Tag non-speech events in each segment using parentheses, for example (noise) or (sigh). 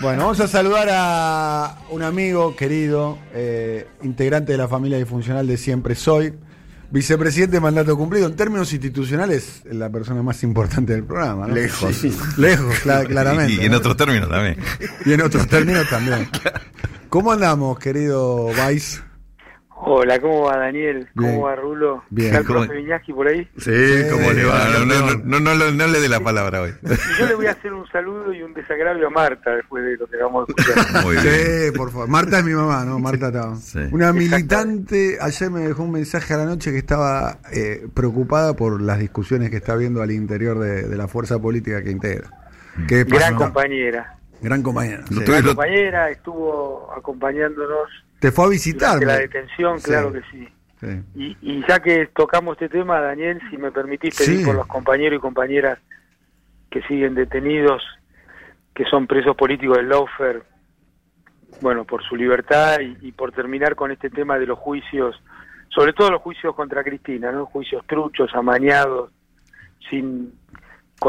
Bueno, vamos a saludar a un amigo querido, eh, integrante de la familia disfuncional de Siempre Soy, vicepresidente de mandato cumplido. En términos institucionales, es la persona más importante del programa. ¿no? Lejos. Sí, lejos, cla- claramente. Y en ¿no? otros términos también. Y en otros términos también. ¿Cómo andamos, querido Vice? Hola, ¿cómo va Daniel? ¿Cómo Bien. va Rulo? Bien. ¿Está el ¿Cómo- profe Viñaski por ahí? Sí, ¿cómo le va? No, no, no, no, no, no le dé la palabra hoy. Y yo le voy a hacer un saludo y un desagravio a Marta después de lo que vamos a escuchar. (laughs) Muy bien. Sí, por favor. Marta es mi mamá, ¿no? Marta está. Sí. Una militante, ayer me dejó un mensaje a la noche que estaba eh, preocupada por las discusiones que está habiendo al interior de, de la fuerza política que integra. ¿Qué pasa? Gran compañera. Gran compañera. Sí. Gran compañera, estuvo acompañándonos Te fue a visitar. durante la detención, Sí. claro que sí. Sí. Y, y ya que tocamos este tema, Daniel, si me permitís pedir Sí. por los compañeros y compañeras que siguen detenidos, que son presos políticos del Lawfare, bueno, por su libertad y, y por terminar con este tema de los juicios, sobre todo los juicios contra Cristina, ¿no? Juicios truchos, amañados, sin...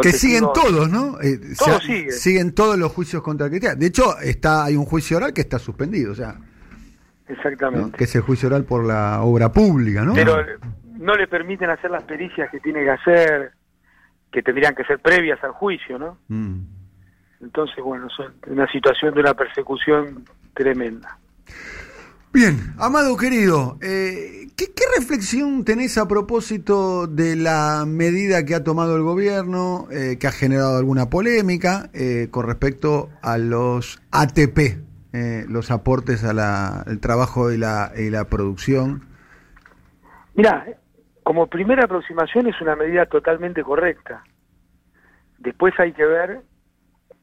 Que siguen todos, ¿no? Eh, Todo se- sigue. Siguen todos los juicios contra Cristina. De hecho, está hay un juicio oral que está suspendido, o sea, ¿no? Exactamente. que es el juicio oral por la obra pública, ¿no? pero no le permiten hacer las pericias que tiene que hacer, que tendrían que ser previas al juicio, ¿no? Mm. Entonces, bueno, son una situación de una persecución tremenda. Bien, Amado querido, eh, ¿qué, qué reflexión tenés a propósito de la medida que ha tomado el gobierno, eh, que ha generado alguna polémica eh, con respecto a los ATP, eh, los aportes al trabajo y la, y la producción? Mira, como primera aproximación es una medida totalmente correcta. Después hay que ver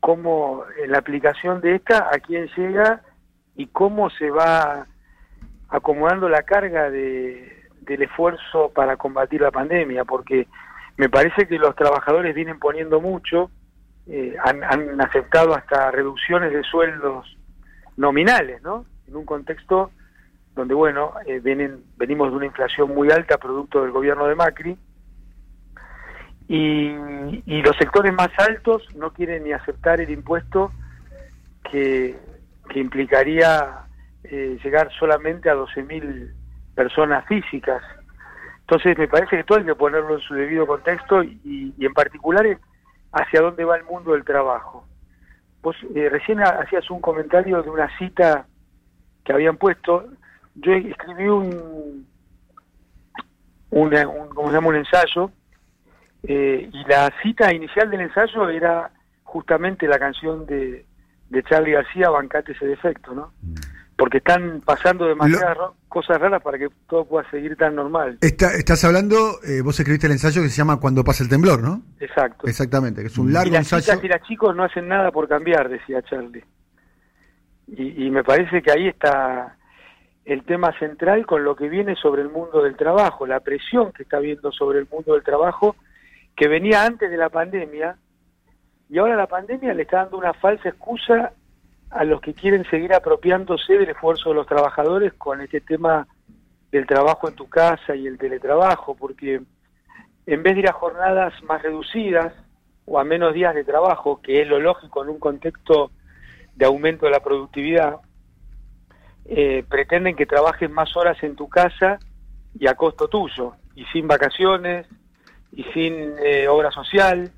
cómo en la aplicación de esta a quién llega y cómo se va acomodando la carga de, del esfuerzo para combatir la pandemia, porque me parece que los trabajadores vienen poniendo mucho, eh, han, han aceptado hasta reducciones de sueldos nominales, ¿no? En un contexto donde, bueno, eh, vienen, venimos de una inflación muy alta producto del gobierno de Macri, y, y los sectores más altos no quieren ni aceptar el impuesto que, implicaría eh, llegar solamente a 12.000 personas físicas. Entonces me parece que todo hay que ponerlo en su debido contexto y, y en particular hacia dónde va el mundo del trabajo. Vos eh, recién ha- hacías un comentario de una cita que habían puesto. Yo escribí un, un, ¿cómo se llama? un ensayo eh, y la cita inicial del ensayo era justamente la canción de, de Charlie García, Bancate ese defecto, ¿no? Porque están pasando demasiadas ro- cosas raras para que todo pueda seguir tan normal. Está- estás hablando, eh, vos escribiste el ensayo que se llama Cuando pasa el temblor, ¿no? Exacto. Exactamente, que es un Y largo las ensayo. chicas y las chicos no hacen nada por cambiar, decía Charlie. Y, y me parece que ahí está el tema central con lo que viene sobre el mundo del trabajo, la presión que está viendo sobre el mundo del trabajo, que venía antes de la pandemia, y ahora la pandemia le está dando una falsa excusa a los que quieren seguir apropiándose del esfuerzo de los trabajadores con este tema del trabajo en tu casa y el teletrabajo, porque en vez de ir a jornadas más reducidas o a menos días de trabajo, que es lo lógico en un contexto de aumento de la productividad, eh, pretenden que trabajes más horas en tu casa y a costo tuyo, y sin vacaciones, y sin eh, obra social,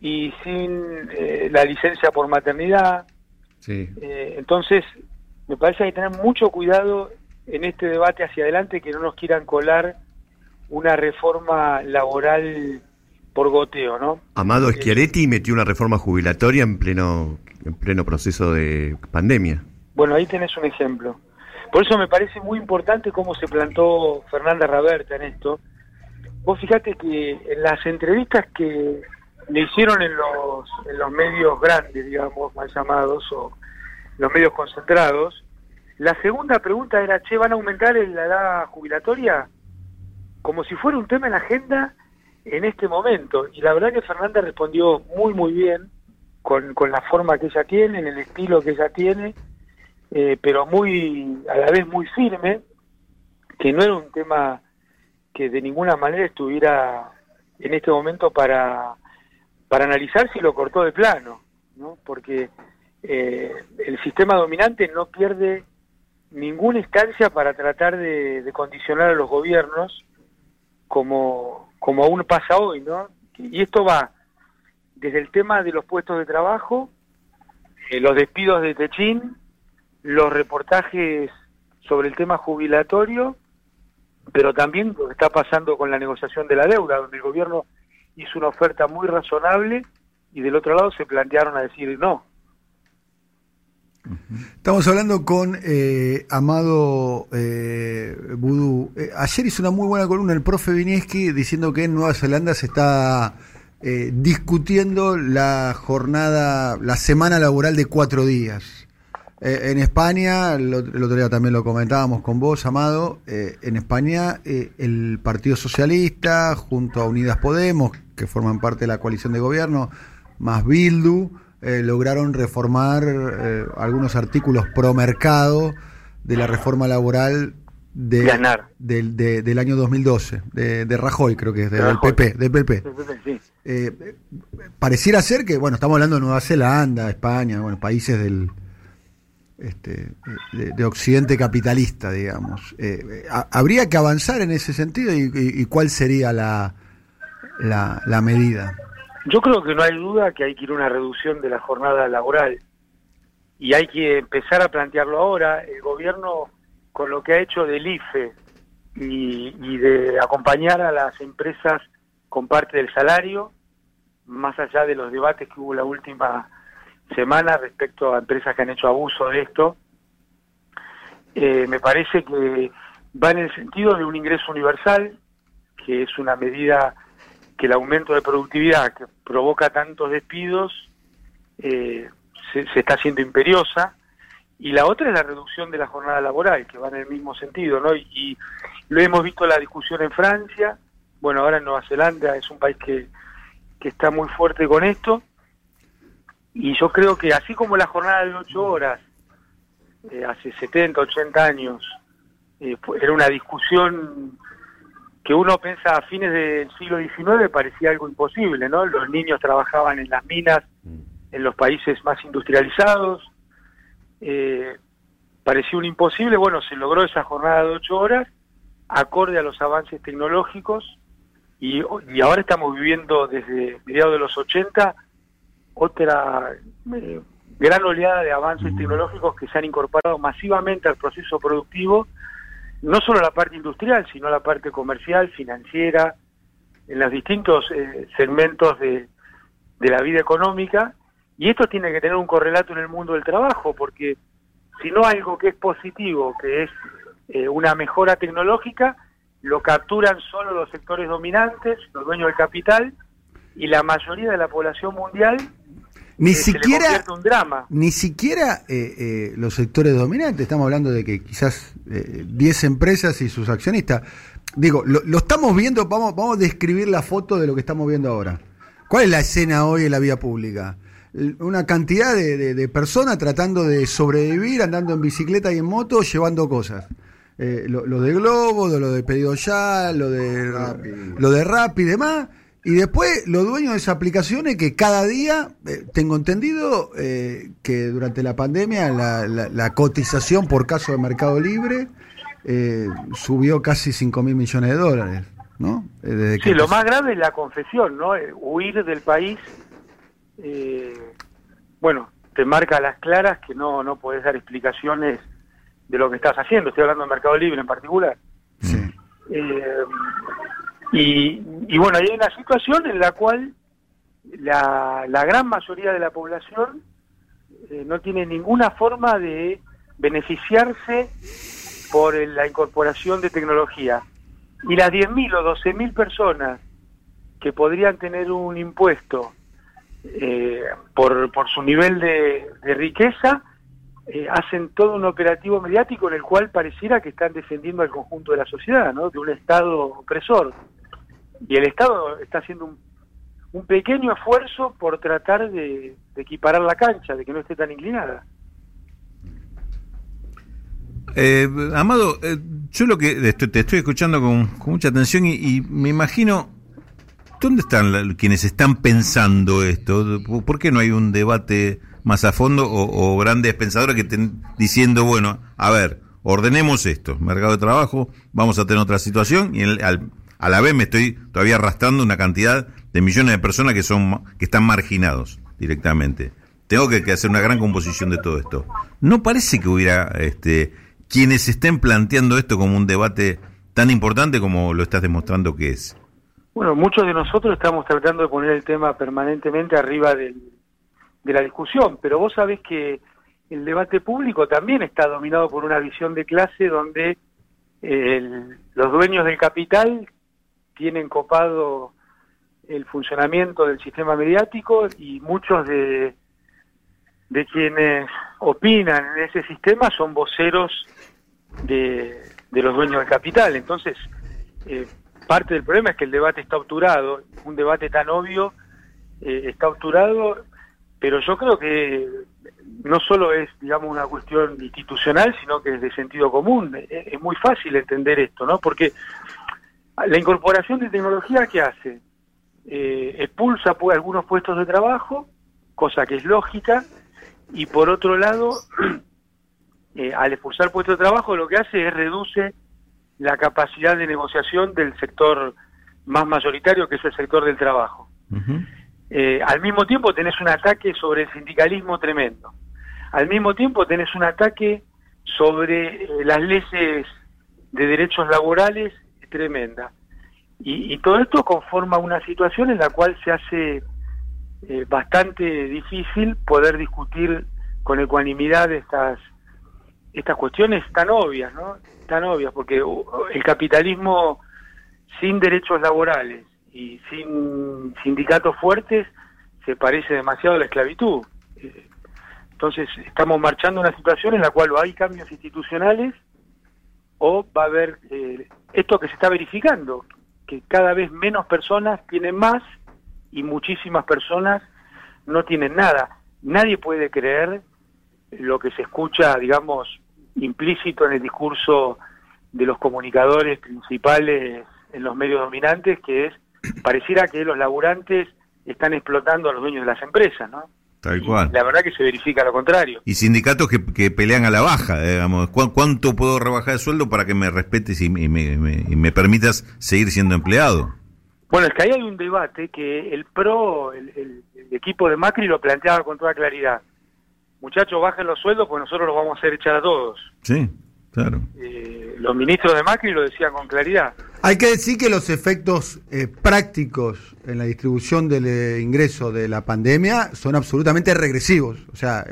y sin eh, la licencia por maternidad. Sí. Eh, entonces, me parece que hay que tener mucho cuidado en este debate hacia adelante, que no nos quieran colar una reforma laboral por goteo, ¿no? Amado Eh, Schiaretti metió una reforma jubilatoria en pleno, en pleno proceso de pandemia. Bueno, ahí tenés un ejemplo. Por eso me parece muy importante cómo se plantó Fernanda Raberta en esto. Vos fíjate que en las entrevistas que le hicieron en los, medios grandes, digamos, mal llamados, o los medios concentrados, la segunda pregunta era, che, ¿van a aumentar la edad jubilatoria? Como si fuera un tema en la agenda en este momento. Y la verdad que Fernanda respondió muy, muy bien, con, con la forma que ella tiene, en el estilo que ella tiene, eh, pero muy, a la vez muy firme, que no era un tema que de ninguna manera estuviera en este momento para, para analizar si lo cortó de plano, ¿no? Porque eh, el sistema dominante no pierde ninguna instancia para tratar de, condicionar a los gobiernos como, como aún pasa hoy, ¿no? Y esto va desde el tema de los puestos de trabajo, eh, los despidos de Techín, los reportajes sobre el tema jubilatorio, pero también lo que está pasando con la negociación de la deuda, donde el gobierno hizo una oferta muy razonable y del otro lado se plantearon a decir no. Estamos hablando con eh, Amado eh, Vudú. Eh, ayer hizo una muy buena columna el profe Vinieski diciendo que en Nueva Zelanda se está eh, discutiendo la jornada, la semana laboral de cuatro días. En España, el, otro día también lo comentábamos con vos, Amado, en España el Partido Socialista junto a Unidas Podemos, que forman parte de la coalición de gobierno, más Bildu, eh, lograron reformar eh, algunos artículos pro mercado de la reforma laboral de, del, del año 2012, de, de, Rajoy creo que es, del PP. Del PP. Eh, pareciera ser que, bueno, estamos hablando de Nueva Zelanda, España, bueno, países del... Este, de, Occidente capitalista, digamos. ¿Habría que avanzar en ese sentido y, cuál sería la, la, la medida? Yo creo que no hay duda que hay que ir a una reducción de la jornada laboral y hay que empezar a plantearlo ahora. El gobierno, con lo que ha hecho del IFE y, de acompañar a las empresas con parte del salario, más allá de los debates que hubo la última semana respecto a empresas que han hecho abuso de esto, eh, me parece que va en el sentido de un ingreso universal, que es una medida que el aumento de productividad que provoca tantos despidos eh, se, está haciendo imperiosa. Y la otra es la reducción de la jornada laboral que va en el mismo sentido no y, lo hemos visto en la discusión en Francia. Bueno ahora en Nueva Zelanda es un país que, que está muy fuerte con esto y yo creo que así como la jornada de ocho horas eh, hace 70 80 años eh, era una discusión que uno piensa a fines del siglo XIX parecía algo imposible, ¿no? Los niños trabajaban en las minas mm. en los países más industrializados, eh, parecía un imposible, bueno, se logró esa jornada de ocho horas, acorde a los avances tecnológicos, y, ahora estamos viviendo desde mediados de los 80 otra eh, gran oleada de avances tecnológicos que se han incorporado masivamente al proceso productivo no solo la parte industrial, sino la parte comercial, financiera, en los distintos eh, segmentos de, la vida económica, y esto tiene que tener un correlato en el mundo del trabajo, porque si no algo que es positivo, que es eh, una mejora tecnológica, lo capturan solo los sectores dominantes, los dueños del capital, y la mayoría de la población mundial ni siquiera, un drama. Ni siquiera eh, eh, los sectores dominantes, estamos hablando de que quizás 10 eh, empresas y sus accionistas. Digo, lo, estamos viendo, vamos, vamos a describir la foto de lo que estamos viendo ahora. ¿Cuál es la escena hoy en la vía pública? Una cantidad de, personas tratando de sobrevivir, andando en bicicleta y en moto, llevando cosas. lo, de Globo, lo de Pedido Ya, lo de lo de Rap y demás y después, los dueños de esas aplicaciones que cada día, eh, tengo entendido eh, que durante la pandemia la, cotización por caso de Mercado Libre eh, subió casi 5 mil millones de dólares, ¿no? sí, lo más grave es la confesión, ¿no? huir del país, bueno, te marca a las claras que no, no podés dar explicaciones de lo que estás haciendo. Estoy hablando de Mercado Libre en particular. Sí. Y, bueno, hay una situación en la cual la, gran mayoría de la población eh, no tiene ninguna forma de beneficiarse por la incorporación de tecnología. Y las 10.000 o 12.000 personas que podrían tener un impuesto eh, por, por su nivel de, riqueza, eh, hacen todo un operativo mediático en el cual pareciera que están defendiendo al conjunto de la sociedad, ¿no? de un Estado opresor y el Estado está haciendo un, pequeño esfuerzo por tratar de, equiparar la cancha, de que no esté tan inclinada. Eh, Amado, eh, yo lo que te estoy escuchando con, mucha atención y, me imagino, ¿dónde están quienes están pensando esto? ¿Por qué no hay un debate más a fondo o, grandes pensadores que estén diciendo, bueno, a ver, ordenemos esto, mercado de trabajo, vamos a tener otra situación y a la vez me estoy todavía arrastrando una cantidad de millones de personas que son que están marginados directamente. Tengo que, hacer una gran composición de todo esto. No parece que hubiera este, quienes estén planteando esto como un debate tan importante como lo estás demostrando que es. Bueno, muchos de nosotros estamos tratando de poner el tema permanentemente arriba de la discusión, pero vos sabés que el debate público también está dominado por una visión de clase donde los dueños del capital tienen copado el funcionamiento del sistema mediático y muchos de, de quienes opinan en ese sistema son voceros de, de los dueños del capital. Entonces, eh, parte del problema es que el debate está obturado, un debate tan obvio eh, está obturado, pero yo creo que no solo es, digamos, una cuestión institucional, sino que es de sentido común. Es, muy fácil entender esto, ¿no? Porque la incorporación de tecnología, ¿qué hace? Eh, expulsa pues, algunos puestos de trabajo, cosa que es lógica, y por otro lado, (clears throat) eh, al expulsar puestos de trabajo, lo que hace es reduce la capacidad de negociación del sector más mayoritario, que es el sector del trabajo. Eh, al mismo tiempo tenés un ataque sobre el sindicalismo tremendo. Al mismo tiempo tenés un ataque sobre las leyes de derechos laborales tremenda. Y, todo esto conforma una situación en la cual se hace eh, bastante difícil poder discutir con ecuanimidad estas estas cuestiones tan obvias, ¿no? Tan obvias, porque uh, el capitalismo sin derechos laborales y sin sindicatos fuertes se parece demasiado a la esclavitud. Entonces estamos marchando una situación en la cual o hay cambios institucionales o va a haber eh, esto que se está verificando, que cada vez menos personas tienen más y muchísimas personas no tienen nada. Nadie puede creer lo que se escucha, digamos, implícito en el discurso de los comunicadores principales en los medios dominantes, que es, pareciera que los laburantes están explotando a los dueños de las empresas, ¿no? Tal cual. la verdad que se verifica lo contrario. Y sindicatos que, pelean a la baja, digamos. ¿Cuánto puedo rebajar el sueldo para que me respetes y me, y me permitas seguir siendo empleado? Bueno, es que ahí hay un debate que el PRO, el, equipo de Macri lo planteaba con toda claridad. Muchachos, bajen los sueldos porque nosotros los vamos a hacer echar a todos. Sí, claro. Eh, los ministros de Macri lo decían con claridad. Hay que decir que los efectos eh, prácticos en la distribución del eh, ingreso de la pandemia son absolutamente regresivos. O sea,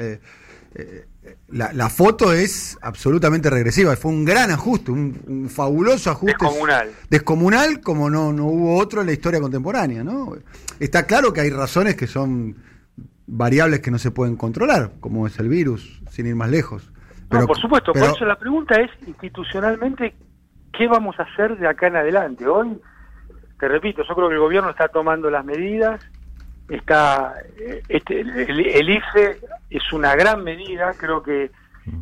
la, foto es absolutamente regresiva. Fue un gran ajuste, un, fabuloso ajuste. Descomunal. Descomunal como no, no hubo otro en la historia contemporánea. ¿no? Está claro que hay razones que son variables que no se pueden controlar, como es el virus, sin ir más lejos. Pero, por supuesto, por eso la pregunta es institucionalmente, ¿qué vamos a hacer de acá en adelante? Hoy, te repito, yo creo que el gobierno está tomando las medidas, está eh, este, el, IFE es una gran medida, creo que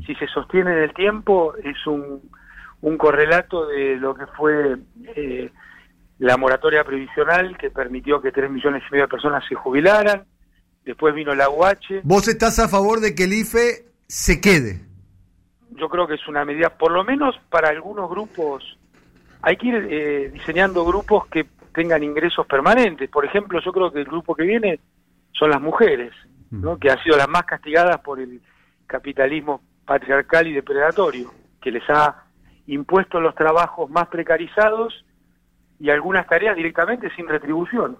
si se sostiene en el tiempo es un, un correlato de lo que fue eh, la moratoria previsional que permitió que tres millones y medio de personas se jubilaran, después vino la UH. ¿Vos estás a favor de que el IFE se quede? Yo creo que es una medida, por lo menos para algunos grupos, hay que ir eh, diseñando grupos que tengan ingresos permanentes. Por ejemplo, yo creo que el grupo que viene son las mujeres, ¿no? que han sido las más castigadas por el capitalismo patriarcal y depredatorio, que les ha impuesto los trabajos más precarizados y algunas tareas directamente sin retribución.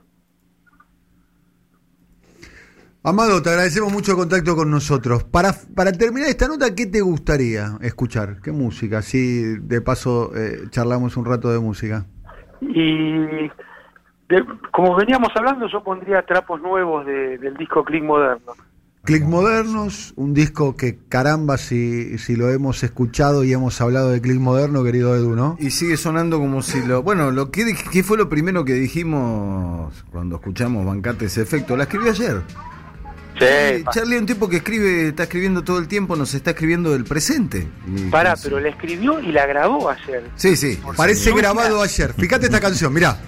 Amado, te agradecemos mucho el contacto con nosotros. Para, para terminar esta nota, ¿qué te gustaría escuchar? ¿Qué música? Así de paso eh, charlamos un rato de música. Y como veníamos hablando, yo pondría trapos nuevos del disco Click Moderno. Click Modernos, un disco que caramba si, si lo hemos escuchado y hemos hablado de Click Moderno, querido Edu, ¿no? Y sigue sonando como si lo... Bueno, lo que, ¿qué fue lo primero que dijimos cuando escuchamos Bancate ese efecto? La escribí ayer. Sí, Charlie es un tipo que escribe, está escribiendo todo el tiempo, nos está escribiendo del presente. Para, pero la escribió y la grabó ayer. Sí, sí, parece grabado ayer. Fíjate esta canción, mirá.